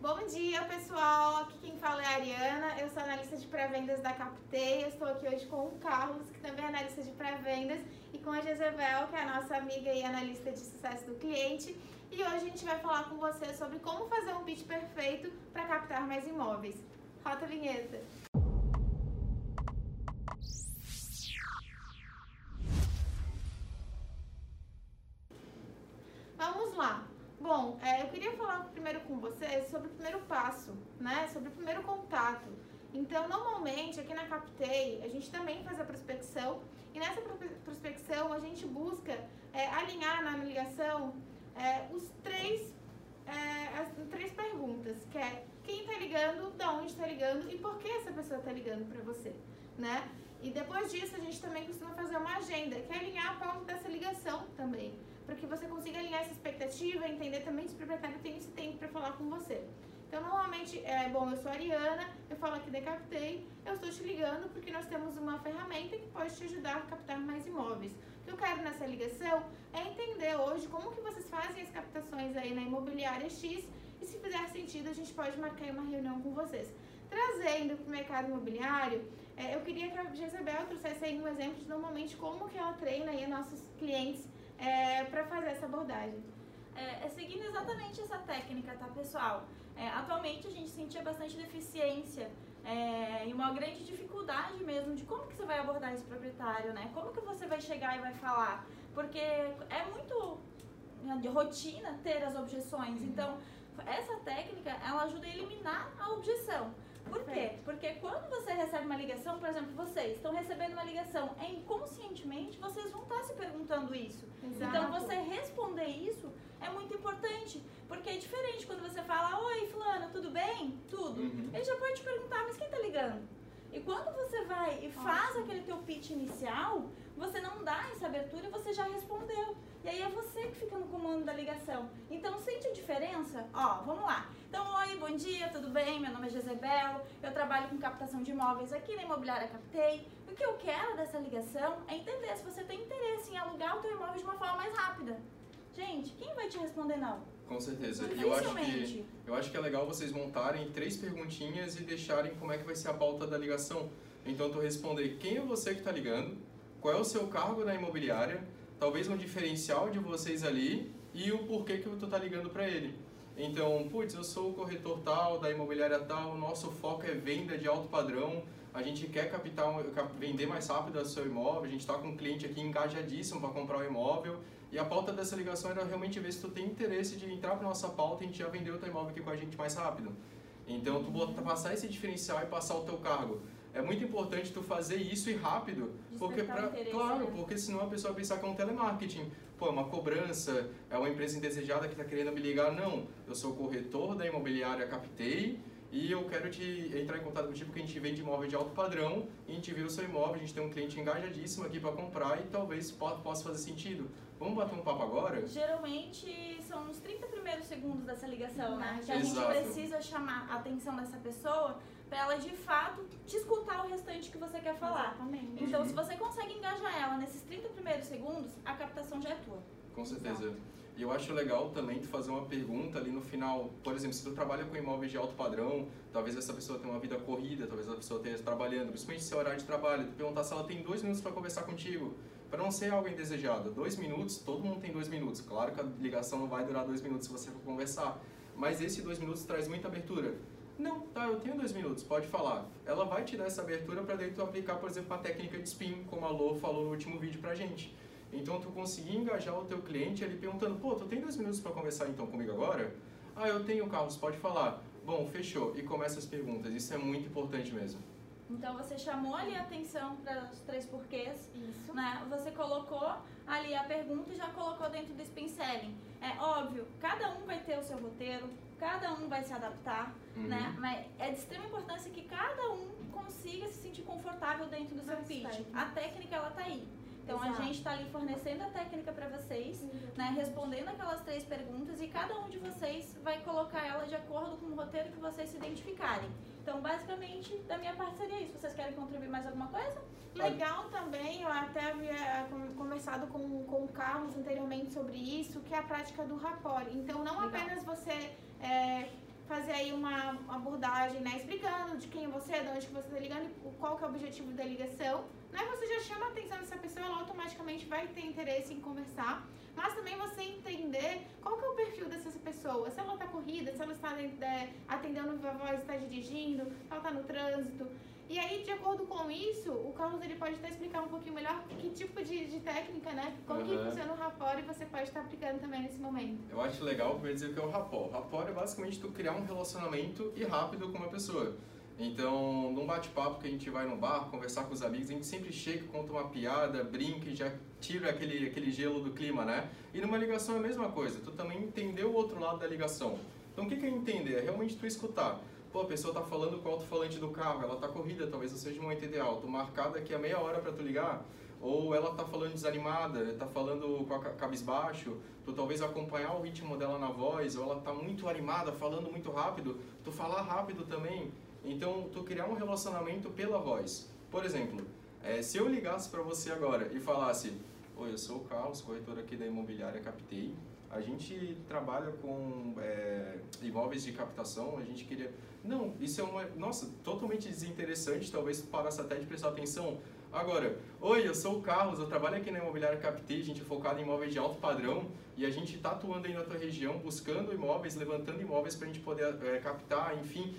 Bom dia, pessoal. Aqui quem fala é a Ariana. Eu sou analista de pré-vendas da Captei. Eu estou aqui hoje com o Carlos, que também é analista de pré-vendas, e com a Jezebel, que é a nossa amiga e analista de sucesso do cliente. E hoje a gente vai falar com você sobre como fazer um pitch perfeito para captar mais imóveis. Rota a vinheta. Eu queria falar primeiro com vocês sobre o primeiro passo, né? Sobre o primeiro contato. Então, normalmente, aqui na Captei, a gente também faz a prospecção e nessa prospecção a gente busca é, alinhar na ligação é, os três, é, as três perguntas, que é quem está ligando, da onde está ligando e por que essa pessoa está ligando para você, né? E depois disso, a gente também costuma fazer uma agenda, que é alinhar a pauta dessa ligação também para que você consiga alinhar essa expectativa, entender também se o proprietário tem esse tempo para falar com você. Então, normalmente, é bom, eu sou a Ariana, eu falo aqui da Captei, eu estou te ligando porque nós temos uma ferramenta que pode te ajudar a captar mais imóveis. O que eu quero nessa ligação é entender hoje como que vocês fazem as captações aí na imobiliária X e se fizer sentido, a gente pode marcar uma reunião com vocês. Trazendo para o mercado imobiliário, é, eu queria que a Jezebel trouxesse aí um exemplo de normalmente como que ela treina aí nossos clientes é, para fazer essa abordagem? É, é, seguindo exatamente essa técnica, tá, pessoal? É, atualmente a gente sentia bastante deficiência é, e uma grande dificuldade mesmo de como que você vai abordar esse proprietário, né? Como que você vai chegar e vai falar? Porque é muito né, de rotina ter as objeções. Uhum. Então, essa técnica, ela ajuda a eliminar a objeção. Por quê? Porque quando você recebe uma ligação, por exemplo, vocês estão recebendo uma ligação, é inconscientemente vocês vão estar se perguntando isso. Exato. Então você responder isso é muito importante, porque é diferente quando você fala, oi, fulano, tudo bem? Tudo. Uhum. Ele já pode te perguntar, mas quem está ligando? E quando você vai e faz Ótimo. aquele teu pitch inicial, você não dá essa abertura e você já respondeu. E aí é você que fica no comando da ligação. Então sente a diferença? Ó, vamos lá. Então, oi, bom dia, tudo bem? Meu nome é Jezebel, eu trabalho com captação de imóveis aqui na Imobiliária Captei. O que eu quero dessa ligação é entender se você tem interesse em alugar o teu imóvel de uma forma mais rápida. Gente, quem vai te responder não? Com certeza. E eu acho, que, eu acho que é legal vocês montarem três perguntinhas e deixarem como é que vai ser a pauta da ligação. Então, tu responder quem é você que está ligando, qual é o seu cargo na imobiliária, talvez um diferencial de vocês ali e o porquê que tu tá ligando para ele. Então, putz, eu sou o corretor tal, da imobiliária tal, nosso foco é venda de alto padrão, a gente quer capital, vender mais rápido o seu imóvel, a gente está com um cliente aqui engajadíssimo para comprar o imóvel e a pauta dessa ligação era realmente ver se tu tem interesse de entrar para nossa pauta e a gente já vender o teu imóvel aqui com a gente mais rápido. Então, tu passar esse diferencial e passar o teu cargo é muito importante tu fazer isso e rápido, porque pra, claro, né? porque senão a pessoa vai pensar que é um telemarketing, pô, é uma cobrança, é uma empresa indesejada que está querendo me ligar, não, eu sou corretor da imobiliária Captei e eu quero te entrar em contato contigo porque a gente vende imóvel de alto padrão e a gente vê o seu imóvel, a gente tem um cliente engajadíssimo aqui para comprar e talvez possa fazer sentido. Vamos bater um papo agora? Geralmente são os 30 primeiros segundos dessa ligação, né? Que a gente precisa chamar a atenção dessa pessoa para ela de fato te quer falar. Exatamente. Então, se você consegue engajar ela nesses 30 primeiros segundos, a captação já é tua. Com certeza. Exato. E eu acho legal também tu fazer uma pergunta ali no final. Por exemplo, se tu trabalha com imóveis de alto padrão, talvez essa pessoa tenha uma vida corrida, talvez a pessoa esteja trabalhando, principalmente se é horário de trabalho, tu perguntar se ela tem dois minutos para conversar contigo, para não ser algo indesejado. Dois minutos, todo mundo tem dois minutos. Claro que a ligação não vai durar dois minutos se você for conversar, mas esse dois minutos traz muita abertura. Não, tá, eu tenho dois minutos, pode falar. Ela vai te dar essa abertura para daí tu aplicar, por exemplo, a técnica de spin, como a Lô falou no último vídeo pra gente. Então, tu conseguir engajar o teu cliente ali perguntando, pô, tu tem dois minutos para conversar então comigo agora? Ah, eu tenho, Carlos, pode falar. Bom, fechou. E começa as perguntas. Isso é muito importante mesmo. Então você chamou ali a atenção para os três porquês. Isso. Né? Você colocou ali a pergunta e já colocou dentro do spin selling. É óbvio, cada um vai ter o seu roteiro, cada um vai se adaptar, uhum. né? Mas é de extrema importância que cada um consiga se sentir confortável dentro do seu pitch. A técnica ela tá aí. Então Exato. a gente está ali fornecendo a técnica para vocês, né, respondendo aquelas três perguntas e cada um de vocês vai colocar ela de acordo com o roteiro que vocês se identificarem. Então, basicamente, da minha parte seria isso. Vocês querem contribuir mais alguma coisa? Legal também, eu até havia conversado com, com o Carlos anteriormente sobre isso, que é a prática do rapport. Então, não Legal. apenas você é, fazer aí uma abordagem, né, explicando de quem você é, de onde que você está ligando, qual que é o objetivo da ligação, né, você já chama a atenção dessa pessoa, ela automaticamente vai ter interesse em conversar, mas também você entender qual que é o perfil dessa pessoa, se ela está corrida, se ela está é, atendendo a voz, está dirigindo, se ela está no trânsito, e aí, de acordo com isso, o Carlos ele pode até explicar um pouquinho melhor que tipo de, de técnica, né? Como uhum. que funciona o rapport e você pode estar aplicando também nesse momento. Eu acho legal para dizer o que é o rapport. Rapport é basicamente tu criar um relacionamento e rápido com uma pessoa. Então, num bate-papo que a gente vai no bar, conversar com os amigos, a gente sempre chega, conta uma piada, brinca e já tira aquele, aquele gelo do clima, né? E numa ligação é a mesma coisa, tu também entendeu o outro lado da ligação. Então, o que é entender? É realmente tu escutar pô, a pessoa tá falando com o alto-falante do carro, ela tá corrida, talvez não seja um momento ideal, tu marcar daqui a meia hora para tu ligar, ou ela tá falando desanimada, tá falando com a cabisbaixo, tu talvez acompanhar o ritmo dela na voz, ou ela tá muito animada, falando muito rápido, tu falar rápido também. Então, tu criar um relacionamento pela voz. Por exemplo, é, se eu ligasse para você agora e falasse, oi, eu sou o Carlos, corretor aqui da imobiliária Captei, a gente trabalha com é, imóveis de captação, a gente queria... Não, isso é uma... Nossa, totalmente desinteressante, talvez parasse até de prestar atenção. Agora, oi, eu sou o Carlos, eu trabalho aqui na Imobiliária Captei, a gente é focado em imóveis de alto padrão e a gente está atuando aí na tua região, buscando imóveis, levantando imóveis para a gente poder é, captar, enfim,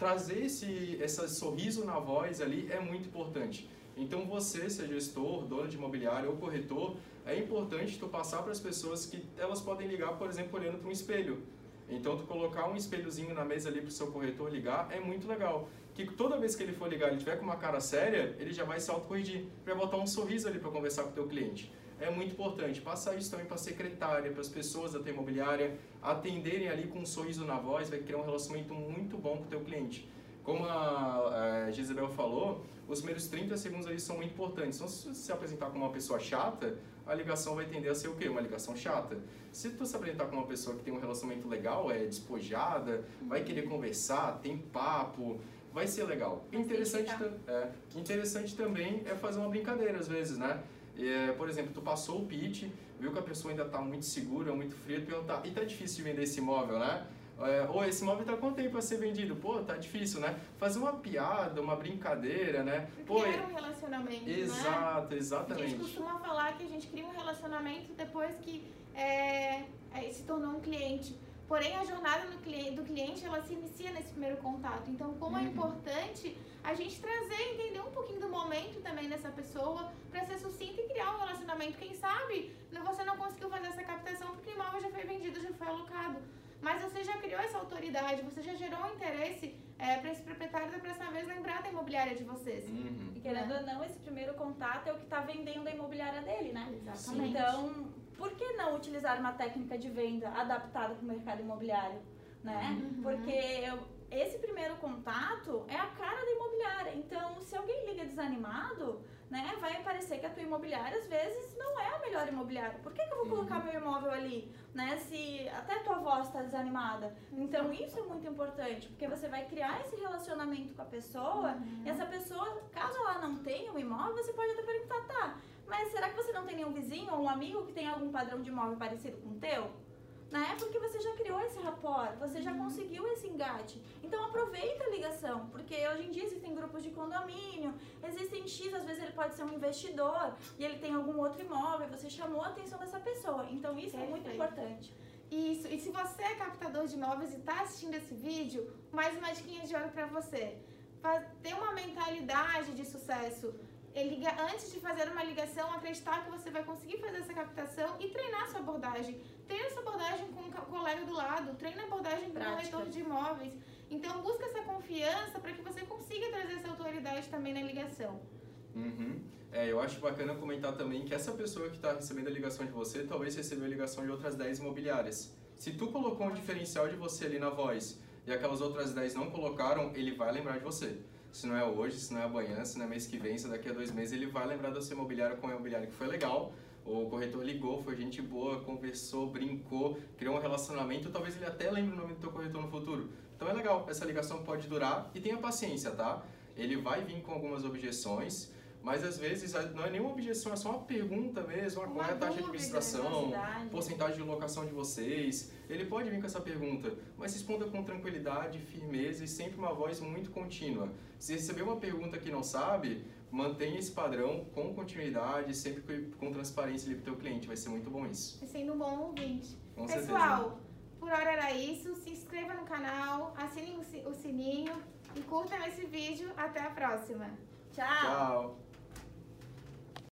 trazer esse, esse sorriso na voz ali é muito importante. Então você, se é gestor, dono de imobiliário ou corretor, é importante tu passar para as pessoas que elas podem ligar, por exemplo, olhando para um espelho. Então, tu colocar um espelhozinho na mesa ali para o seu corretor ligar é muito legal. Que toda vez que ele for ligar, ele tiver com uma cara séria, ele já vai se autocorrigir, para botar um sorriso ali para conversar com o teu cliente. É muito importante. Passar isso também para a secretária, para as pessoas da tua imobiliária, atenderem ali com um sorriso na voz, vai criar um relacionamento muito bom com o teu cliente. Como a, a Gisabel falou, os primeiros 30 segundos ali são muito importantes. Então, se você se apresentar como uma pessoa chata, a ligação vai tender a ser o quê? Uma ligação chata. Se tu se apresentar como uma pessoa que tem um relacionamento legal, é despojada, vai querer conversar, tem papo, vai ser legal. Interessante, é, interessante também é fazer uma brincadeira às vezes, né? É, por exemplo, tu passou o pitch, viu que a pessoa ainda está muito segura, muito fria, tu perguntar, e tá difícil de vender esse imóvel, né? É, ou esse imóvel está quanto tempo para ser vendido? Pô, tá difícil, né? Fazer uma piada, uma brincadeira, né? Pô, Criar um relacionamento, né? Exato, né? exatamente. A gente costuma falar que a gente cria um relacionamento depois que é, é, se tornou um cliente. Porém, a jornada do cliente, do cliente, ela se inicia nesse primeiro contato. Então, como é uhum. é importante a gente trazer, entender um pouquinho do momento também dessa pessoa, para ser sucinto e criar um relacionamento. Quem sabe você não conseguiu fazer essa captação porque o imóvel já foi vendido, já foi alocado. Mas você já criou essa autoridade, você já gerou um interesse é, para esse proprietário da próxima vez lembrar da imobiliária de vocês. Uhum. E querendo ou não, esse primeiro contato é o que está vendendo a imobiliária dele, né? Exatamente. Então, por que não utilizar uma técnica de venda adaptada para o mercado imobiliário? Né? Uhum. Porque esse primeiro contato é a cara da imobiliária. Então, se alguém liga desanimado, né, vai parecer que a tua imobiliária às vezes não é a melhor imobiliária. Por que, que eu vou colocar uhum. meu imóvel ali, né, se até a tua voz está desanimada? Então isso é muito importante, porque você vai criar esse relacionamento com a pessoa, uhum. e essa pessoa, caso ela não tenha um imóvel, você pode até perguntar, tá, mas será que você não tem nenhum vizinho ou um amigo que tem algum padrão de imóvel parecido com o teu? né? Porque você já criou esse rapport, você já uhum. conseguiu esse engate. Então aproveita a ligação, porque hoje em dia existem grupos de condomínio, existem X, às vezes ele pode ser um investidor e ele tem algum outro imóvel, você chamou a atenção dessa pessoa. Então isso Perfeito. é muito importante. Isso, e se você é captador de imóveis e está assistindo esse vídeo, mais uma dica de ouro para você. Ter uma mentalidade de sucesso antes de fazer uma ligação, acreditar que você vai conseguir fazer essa captação e treinar sua abordagem. Treina sua abordagem com o colega do lado, treina a abordagem com o corretor de imóveis. Então, busca essa confiança para que você consiga trazer essa autoridade também na ligação. Uhum. É, eu acho bacana comentar também que essa pessoa que está recebendo a ligação de você talvez recebeu a ligação de outras 10 imobiliárias. Se tu colocou um diferencial de você ali na voz e aquelas outras 10 não colocaram, ele vai lembrar de você se não é hoje, se não é amanhã, se não é mês que vem, se daqui a dois meses, ele vai lembrar do seu imobiliário com o imobiliário que foi legal, o corretor ligou, foi gente boa, conversou, brincou, criou um relacionamento, talvez ele até lembre o nome do teu corretor no futuro. Então é legal, essa ligação pode durar e tenha paciência, tá? Ele vai vir com algumas objeções, Mas às vezes não é nenhuma objeção, é só uma pergunta mesmo, qual é a taxa de administração, porcentagem de locação de vocês. Ele pode vir com essa pergunta, mas responda com tranquilidade, firmeza e sempre uma voz muito contínua. Se receber uma pergunta que não sabe, mantenha esse padrão com continuidade, sempre com transparência para o teu cliente. Vai ser muito bom isso. E sendo um bom ouvinte. Com Pessoal, certeza. por hora era isso. Se inscreva no canal, assine o sininho e curtam esse vídeo. Até a próxima. Tchau. Tchau.